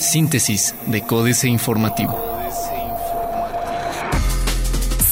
Síntesis de Códice Informativo.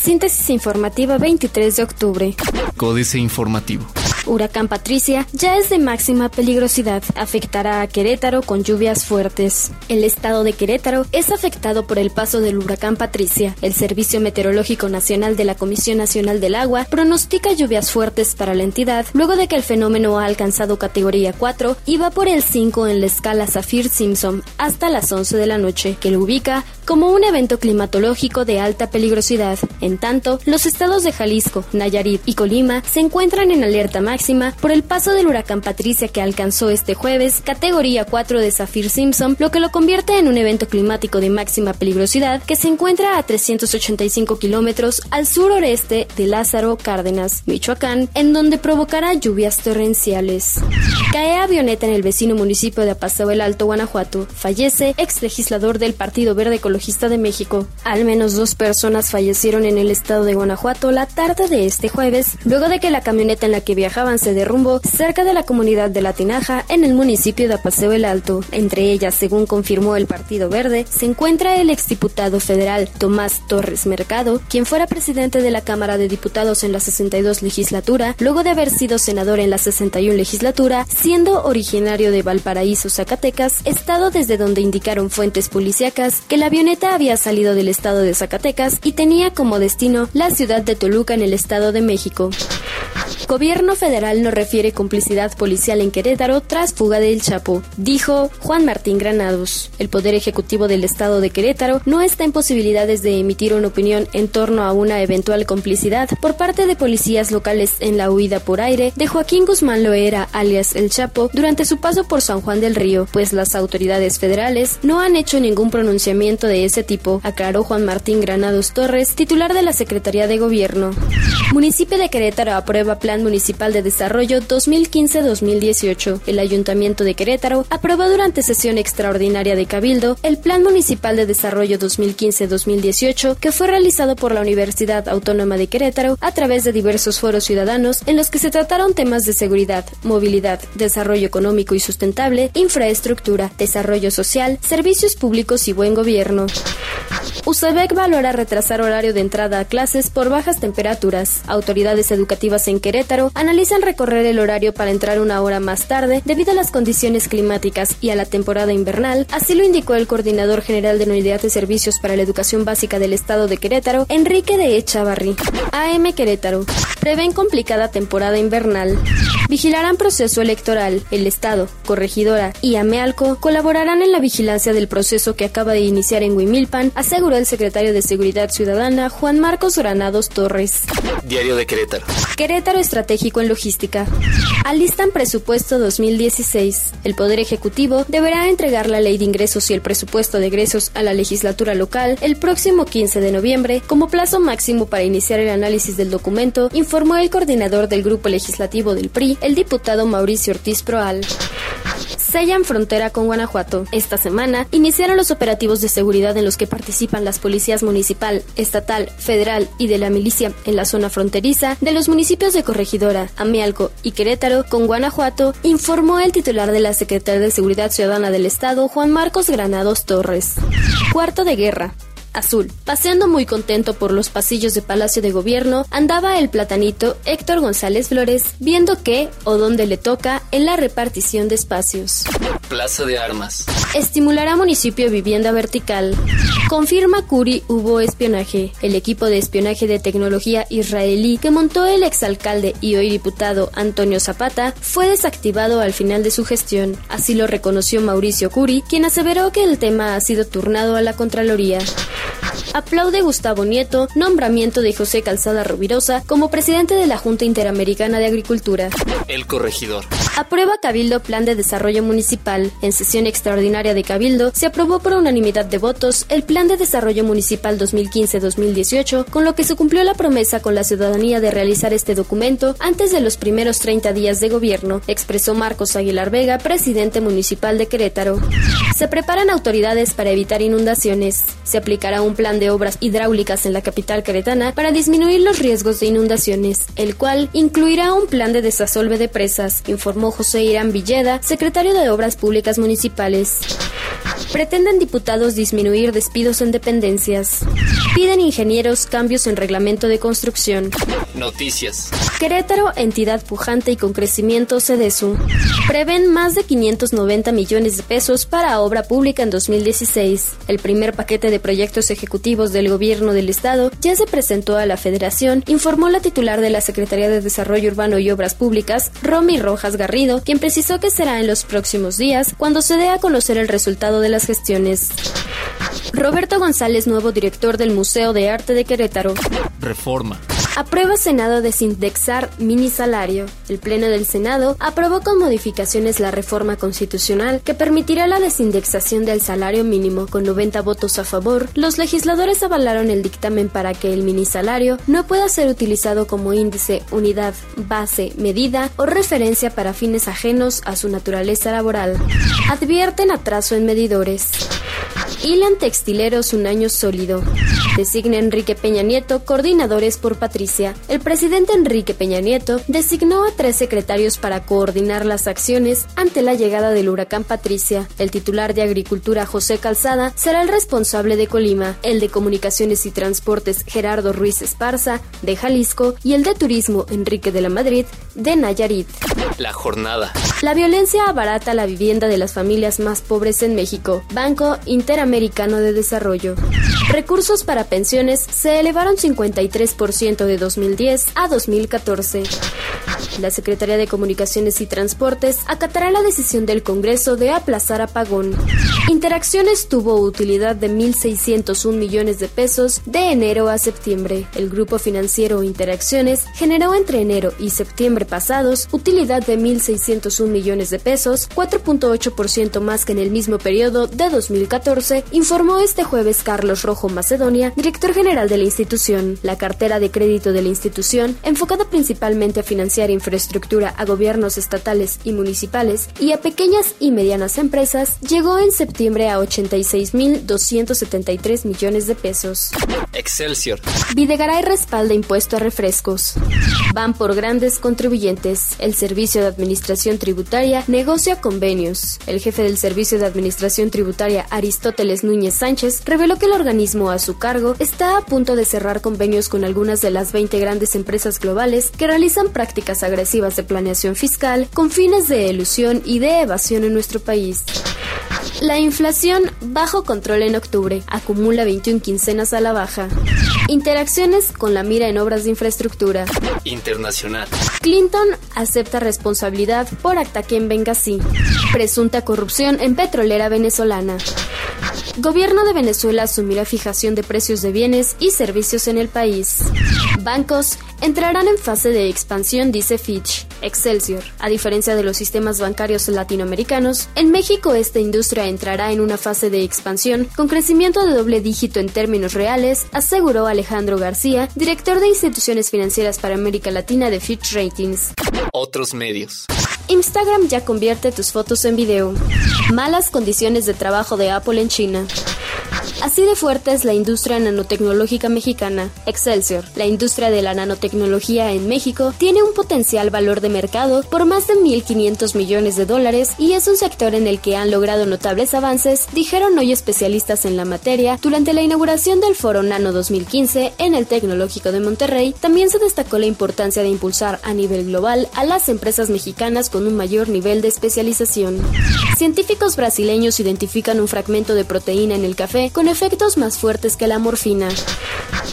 Síntesis informativa 23 de octubre. Códice Informativo. Huracán Patricia ya es de máxima peligrosidad. Afectará a Querétaro con lluvias fuertes. El estado de Querétaro es afectado por el paso del huracán Patricia. El Servicio Meteorológico Nacional de la Comisión Nacional del Agua pronostica lluvias fuertes para la entidad luego de que el fenómeno ha alcanzado categoría 4 y va por el 5 en la escala Saffir-Simpson hasta las 11 de la noche, que lo ubica como un evento climatológico de alta peligrosidad. En tanto, los estados de Jalisco, Nayarit y Colima se encuentran en alerta máxima por el paso del huracán Patricia que alcanzó este jueves categoría 4 de Saffir Simpson, lo que lo convierte en un evento climático de máxima peligrosidad que se encuentra a 385 kilómetros al suroreste de Lázaro Cárdenas, Michoacán, en donde provocará lluvias torrenciales. Cae avioneta en el vecino municipio de Apaseo el Alto, Guanajuato. Fallece ex legislador del Partido Verde Ecologista de México. Al menos dos personas fallecieron en el estado de Guanajuato la tarde de este jueves, luego de que la camioneta en la que viajaba avance de rumbo cerca de la comunidad de La Tinaja en el municipio de Apaseo el Alto. Entre ellas, según confirmó el Partido Verde, se encuentra el exdiputado federal Tomás Torres Mercado, quien fuera presidente de la Cámara de Diputados en la 62 legislatura, luego de haber sido senador en la 61 legislatura, siendo originario de Valparaíso, Zacatecas, estado desde donde indicaron fuentes policíacas que la avioneta había salido del estado de Zacatecas y tenía como destino la ciudad de Toluca en el estado de México. Gobierno federal no refiere complicidad policial en Querétaro tras fuga del Chapo, dijo Juan Martín Granados. El Poder Ejecutivo del Estado de Querétaro no está en posibilidades de emitir una opinión en torno a una eventual complicidad por parte de policías locales en la huida por aire de Joaquín Guzmán Loera, alias El Chapo, durante su paso por San Juan del Río, pues las autoridades federales no han hecho ningún pronunciamiento de ese tipo, aclaró Juan Martín Granados Torres, titular de la Secretaría de Gobierno. Municipio de Querétaro aprueba plan Municipal de Desarrollo 2015-2018. El Ayuntamiento de Querétaro aprobó durante sesión extraordinaria de Cabildo el Plan Municipal de Desarrollo 2015-2018 que fue realizado por la Universidad Autónoma de Querétaro a través de diversos foros ciudadanos en los que se trataron temas de seguridad, movilidad, desarrollo económico y sustentable, infraestructura, desarrollo social, servicios públicos y buen gobierno. USABEC valora retrasar horario de entrada a clases por bajas temperaturas. Autoridades educativas en Querétaro analizan recorrer el horario para entrar una hora más tarde debido a las condiciones climáticas y a la temporada invernal, así lo indicó el coordinador general de la Unidad de Servicios para la Educación Básica del Estado de Querétaro, Enrique de Echavarri. AM Querétaro. Prevén complicada temporada invernal. Vigilarán proceso electoral. El Estado, Corregidora y Amealco colaborarán en la vigilancia del proceso que acaba de iniciar en Huimilpan, aseguró el secretario de Seguridad Ciudadana Juan Marcos Granados Torres. Diario de Querétaro. Querétaro Estratégico en Logística. Alistan presupuesto 2016. El Poder Ejecutivo deberá entregar la Ley de Ingresos y el presupuesto de egresos a la legislatura local el próximo 15 de noviembre como plazo máximo para iniciar el análisis del documento, informó el coordinador del Grupo Legislativo del PRI, el diputado Mauricio Ortiz Proal sellan frontera con Guanajuato. Esta semana iniciaron los operativos de seguridad en los que participan las policías municipal, estatal, federal y de la milicia en la zona fronteriza de los municipios de Corregidora, Amialco y Querétaro con Guanajuato, informó el titular de la Secretaría de Seguridad Ciudadana del Estado, Juan Marcos Granados Torres. Cuarto de guerra azul. Paseando muy contento por los pasillos de Palacio de Gobierno, andaba el platanito Héctor González Flores viendo qué o dónde le toca en la repartición de espacios. Plaza de Armas. Estimulará municipio vivienda vertical. Confirma Curi hubo espionaje. El equipo de espionaje de tecnología israelí que montó el exalcalde y hoy diputado Antonio Zapata fue desactivado al final de su gestión. Así lo reconoció Mauricio Curi, quien aseveró que el tema ha sido turnado a la Contraloría. Aplaude Gustavo Nieto nombramiento de José Calzada Rubirosa como presidente de la Junta Interamericana de Agricultura. El corregidor. Aprueba Cabildo Plan de Desarrollo Municipal. En sesión extraordinaria de Cabildo se aprobó por unanimidad de votos el Plan de Desarrollo Municipal 2015-2018, con lo que se cumplió la promesa con la ciudadanía de realizar este documento antes de los primeros 30 días de gobierno, expresó Marcos Aguilar Vega, presidente municipal de Querétaro. Se preparan autoridades para evitar inundaciones. Se aplicará un plan de obras hidráulicas en la capital queretana para disminuir los riesgos de inundaciones, el cual incluirá un plan de desasolve de presas, informó José Irán Villeda, secretario de Obras Públicas Municipales. Pretenden diputados disminuir despidos en dependencias. Piden ingenieros cambios en reglamento de construcción. Noticias. Querétaro, entidad pujante y con crecimiento CEDESU. Prevén más de 590 millones de pesos para obra pública en 2016. El primer paquete de proyectos ejecutivos del gobierno del estado ya se presentó a la federación, informó la titular de la Secretaría de Desarrollo Urbano y Obras Públicas, Romy Rojas Garrido, quien precisó que será en los próximos días cuando se dé a conocer el resultado de las gestiones. Roberto González, nuevo director del Museo de Arte de Querétaro. Reforma. Aprueba Senado desindexar mini salario. El Pleno del Senado aprobó con modificaciones la reforma constitucional que permitirá la desindexación del salario mínimo. Con 90 votos a favor, los legisladores avalaron el dictamen para que el mini salario no pueda ser utilizado como índice, unidad, base, medida o referencia para fines ajenos a su naturaleza laboral. Advierten atraso en medidores. Hilan Textileros un año sólido. Designa Enrique Peña Nieto coordinadores por Patricia. El presidente Enrique Peña Nieto designó a tres secretarios para coordinar las acciones ante la llegada del huracán Patricia. El titular de Agricultura José Calzada será el responsable de Colima, el de Comunicaciones y Transportes Gerardo Ruiz Esparza de Jalisco y el de Turismo Enrique de la Madrid de Nayarit. La jornada. La violencia abarata la vivienda de las familias más pobres en México. Banco Interamericano de Desarrollo. Recursos para pensiones se elevaron 53% de 2010 a 2014. La Secretaría de Comunicaciones y Transportes acatará la decisión del Congreso de aplazar apagón. Interacciones tuvo utilidad de 1.601 millones de pesos de enero a septiembre. El grupo financiero Interacciones generó entre enero y septiembre pasados utilidad de 1.601 millones de pesos, 4.8% más que en el mismo periodo de 2014, informó este jueves Carlos Rojo Macedonia, director general de la institución. La cartera de crédito de la institución, enfocada principalmente a financiar infraestructura a gobiernos estatales y municipales y a pequeñas y medianas empresas, llegó en septiembre a 86.273 millones de pesos. Excelsior. Videgaray respalda impuesto a refrescos. Van por grandes contribuyentes. El Servicio de Administración Tributaria negocia convenios. El jefe del Servicio de Administración Tributaria, Aristóteles Núñez Sánchez, reveló que el organismo a su cargo está a punto de cerrar convenios con algunas de las 20 grandes empresas globales que realizan prácticas agresivas de planeación fiscal con fines de elusión y de evasión en nuestro país. La inflación bajo control en octubre, acumula 21 quincenas a la baja. Interacciones con la mira en obras de infraestructura. Internacional. Clinton acepta responsabilidad por ataque en Benghazi. Presunta corrupción en petrolera venezolana. Gobierno de Venezuela asumirá fijación de precios de bienes y servicios en el país. Bancos entrarán en fase de expansión, dice Fitch. Excelsior. A diferencia de los sistemas bancarios latinoamericanos, en México esta industria entrará en una fase de expansión con crecimiento de doble dígito en términos reales, aseguró Alejandro García, director de instituciones financieras para América Latina de Fitch Ratings. Otros medios. Instagram ya convierte tus fotos en video. Malas condiciones de trabajo de Apple en China. Así de fuerte es la industria nanotecnológica mexicana. Excelsior, la industria de la nanotecnología en México, tiene un potencial valor de mercado por más de 1.500 millones de dólares y es un sector en el que han logrado notables avances, dijeron hoy especialistas en la materia durante la inauguración del Foro Nano 2015 en el Tecnológico de Monterrey. También se destacó la importancia de impulsar a nivel global a las empresas mexicanas con un mayor nivel de especialización. Científicos brasileños identifican un fragmento de proteína en el café con efectos más fuertes que la morfina.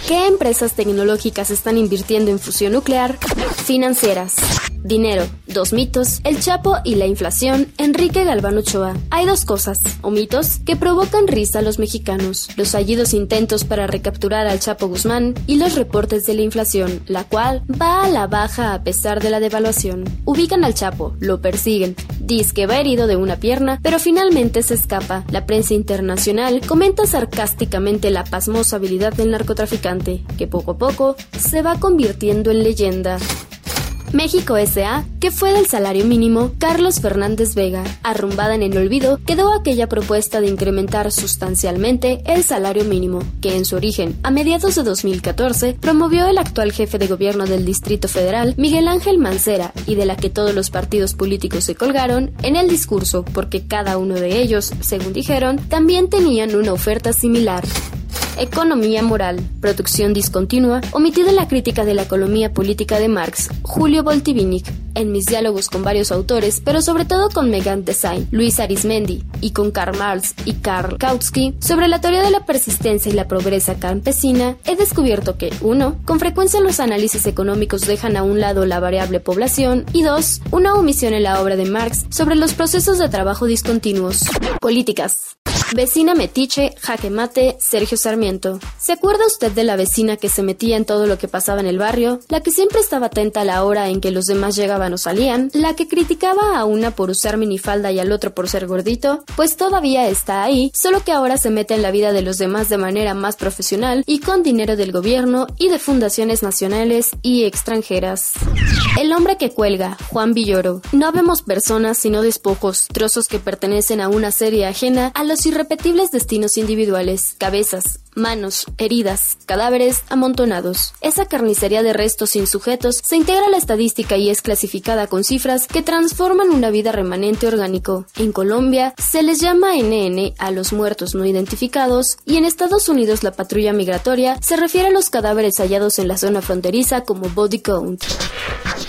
¿Qué empresas tecnológicas están invirtiendo en fusión nuclear? Financieras. Dinero, dos mitos, el Chapo y la inflación, Enrique Galván Ochoa. Hay dos cosas, o mitos, que provocan risa a los mexicanos, los fallidos intentos para recapturar al Chapo Guzmán y los reportes de la inflación, la cual va a la baja a pesar de la devaluación. Ubican al Chapo, lo persiguen, dice que va herido de una pierna, pero finalmente se escapa. La prensa internacional comenta sarcásticamente la pasmosa habilidad del narcotraficante, que poco a poco se va convirtiendo en leyenda. México S.A., que fue del salario mínimo, Carlos Fernández Vega. Arrumbada en el olvido, quedó aquella propuesta de incrementar sustancialmente el salario mínimo, que en su origen, a mediados de 2014, promovió el actual jefe de gobierno del Distrito Federal, Miguel Ángel Mancera, y de la que todos los partidos políticos se colgaron en el discurso, porque cada uno de ellos, según dijeron, también tenían una oferta similar. Economía moral, producción discontinua, omitida en la crítica de la economía política de Marx, Julio Voltivinic, en mis diálogos con varios autores, pero sobre todo con Megan Design, Luis Arismendi y con Karl Marx y Karl Kautsky, sobre la teoría de la persistencia y la progresa campesina, he descubierto que, uno, con frecuencia los análisis económicos dejan a un lado la variable población y dos, una omisión en la obra de Marx sobre los procesos de trabajo discontinuos. Políticas. Vecina metiche, jaque mate, Sergio Sarmiento. ¿Se acuerda usted de la vecina que se metía en todo lo que pasaba en el barrio? La que siempre estaba atenta a la hora en que los demás llegaban o salían? ¿La que criticaba a una por usar minifalda y al otro por ser gordito? Pues todavía está ahí, solo que ahora se mete en la vida de los demás de manera más profesional y con dinero del gobierno y de fundaciones nacionales y extranjeras. El hombre que cuelga, Juan Villoro. No vemos personas sino despojos, trozos que pertenecen a una serie ajena a los irrepetibles destinos individuales, cabezas, manos, heridas, cadáveres amontonados. Esa carnicería de restos sin sujetos se integra a la estadística y es clasificada con cifras que transforman una vida remanente orgánico. En Colombia se les llama NN a los muertos no identificados y en Estados Unidos la patrulla migratoria se refiere a los cadáveres hallados en la zona fronteriza como body count.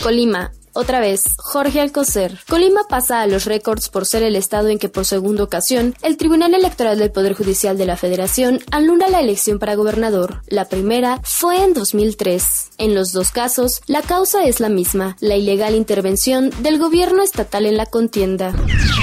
Colima, otra vez, Jorge Alcocer. Colima pasa a los récords por ser el estado en que por segunda ocasión el Tribunal Electoral del Poder Judicial de la Federación anula la elección para gobernador. La primera fue en 2003. En los dos casos, la causa es la misma, la ilegal intervención del gobierno estatal en la contienda.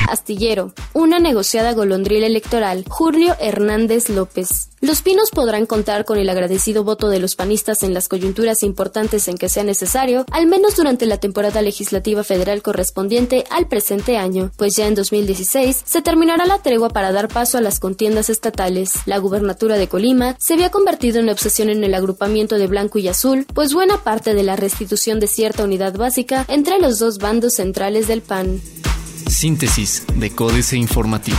Astillero, una negociada golondrina electoral, Julio Hernández López. Los Pinos podrán contar con el agradecido voto de los panistas en las coyunturas importantes en que sea necesario, al menos durante la temporada legislativa federal correspondiente al presente año, pues ya en 2016 se terminará la tregua para dar paso a las contiendas estatales. La gubernatura de Colima se había convertido en obsesión en el agrupamiento de blanco y azul, pues buena parte de la restitución de cierta unidad básica entre los dos bandos centrales del PAN. Síntesis de Códice Informativo.